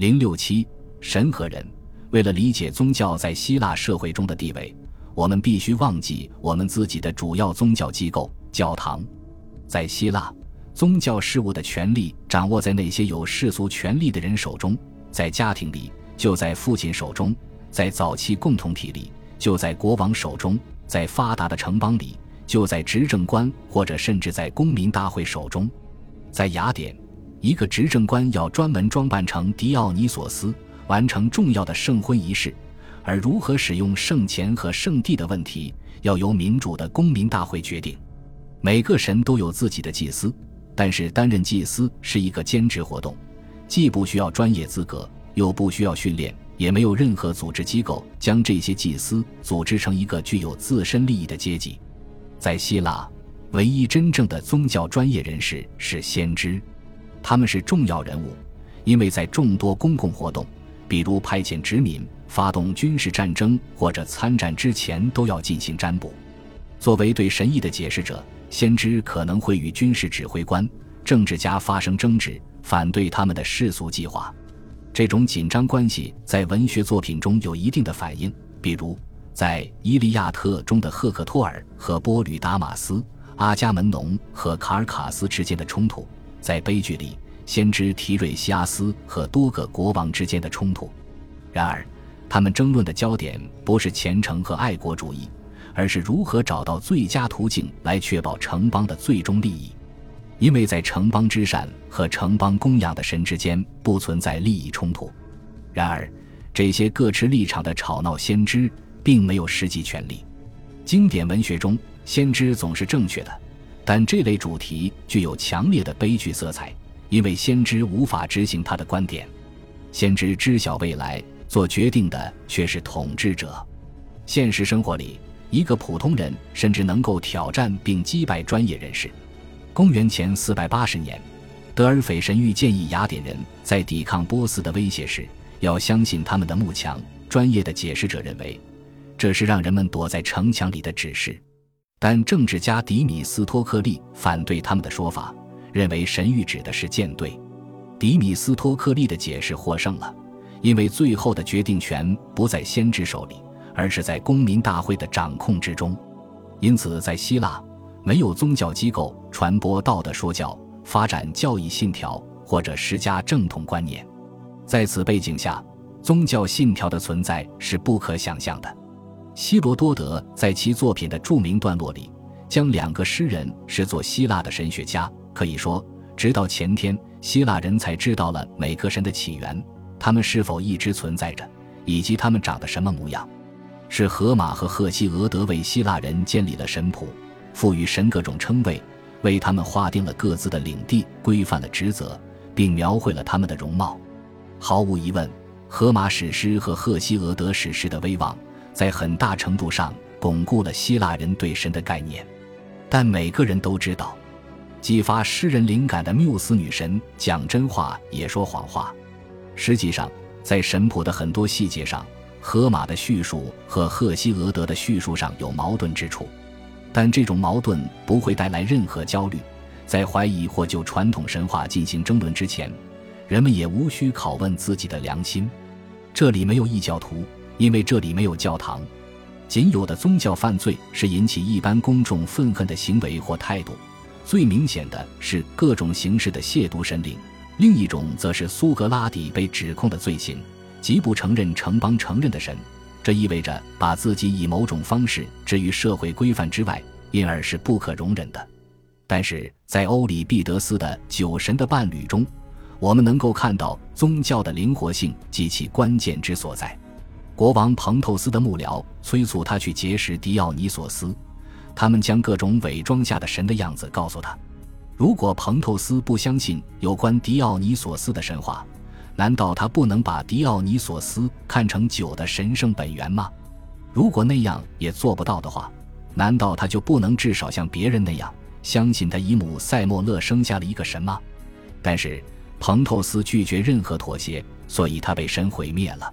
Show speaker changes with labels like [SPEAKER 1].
[SPEAKER 1] 零六七神和人，为了理解宗教在希腊社会中的地位，我们必须忘记我们自己的主要宗教机构——教堂。在希腊，宗教事务的权力掌握在那些有世俗权力的人手中，在家庭里就在父亲手中，在早期共同体里就在国王手中，在发达的城邦里就在执政官或者甚至在公民大会手中。在雅典。一个执政官要专门装扮成狄奥尼索斯，完成重要的圣婚仪式，而如何使用圣钱和圣地的问题，要由民主的公民大会决定。每个神都有自己的祭司，但是担任祭司是一个兼职活动，既不需要专业资格，又不需要训练，也没有任何组织机构将这些祭司组织成一个具有自身利益的阶级。在希腊，唯一真正的宗教专业人士是先知。他们是重要人物，因为在众多公共活动，比如派遣殖民、发动军事战争或者参战之前，都要进行占卜。作为对神意的解释者，先知可能会与军事指挥官、政治家发生争执，反对他们的世俗计划。这种紧张关系在文学作品中有一定的反应，比如在《伊利亚特》中的赫克托尔和波吕达马斯、阿伽门农和卡尔卡斯之间的冲突。在悲剧里，先知提瑞西阿斯和多个国王之间的冲突。然而，他们争论的焦点不是虔诚和爱国主义，而是如何找到最佳途径来确保城邦的最终利益。因为在城邦之善和城邦供养的神之间不存在利益冲突。然而，这些各持立场的吵闹先知并没有实际权利。经典文学中，先知总是正确的。但这类主题具有强烈的悲剧色彩，因为先知无法执行他的观点。先知知晓未来，做决定的却是统治者。现实生活里，一个普通人甚至能够挑战并击败专业人士。公元前四百八十年，德尔斐神谕建议雅典人在抵抗波斯的威胁时，要相信他们的幕墙。专业的解释者认为，这是让人们躲在城墙里的指示。但政治家迪米斯托克利反对他们的说法，认为神谕指的是舰队。迪米斯托克利的解释获胜了，因为最后的决定权不在先知手里，而是在公民大会的掌控之中。因此，在希腊，没有宗教机构传播道德说教、发展教义信条或者施加正统观念。在此背景下，宗教信条的存在是不可想象的。希罗多德在其作品的著名段落里，将两个诗人视作希腊的神学家。可以说，直到前天，希腊人才知道了每个神的起源，他们是否一直存在着，以及他们长得什么模样。是荷马和赫西俄德为希腊人建立了神谱，赋予神各种称谓，为他们划定了各自的领地，规范了职责，并描绘了他们的容貌。毫无疑问，荷马史诗和赫西俄德史诗的威望。在很大程度上巩固了希腊人对神的概念，但每个人都知道，激发诗人灵感的缪斯女神讲真话也说谎话。实际上，在神谱的很多细节上，荷马的叙述和赫西俄德的叙述上有矛盾之处，但这种矛盾不会带来任何焦虑。在怀疑或就传统神话进行争论之前，人们也无需拷问自己的良心。这里没有异教徒。因为这里没有教堂，仅有的宗教犯罪是引起一般公众愤恨的行为或态度。最明显的是各种形式的亵渎神灵，另一种则是苏格拉底被指控的罪行，即不承认城邦承认的神。这意味着把自己以某种方式置于社会规范之外，因而是不可容忍的。但是在欧里庇得斯的《酒神的伴侣》中，我们能够看到宗教的灵活性及其关键之所在。国王彭透斯的幕僚催促他去结识狄奥尼索斯，他们将各种伪装下的神的样子告诉他。如果彭透斯不相信有关狄奥尼索斯的神话，难道他不能把狄奥尼索斯看成酒的神圣本源吗？如果那样也做不到的话，难道他就不能至少像别人那样相信他姨母塞莫勒生下了一个神吗？但是彭透斯拒绝任何妥协，所以他被神毁灭了。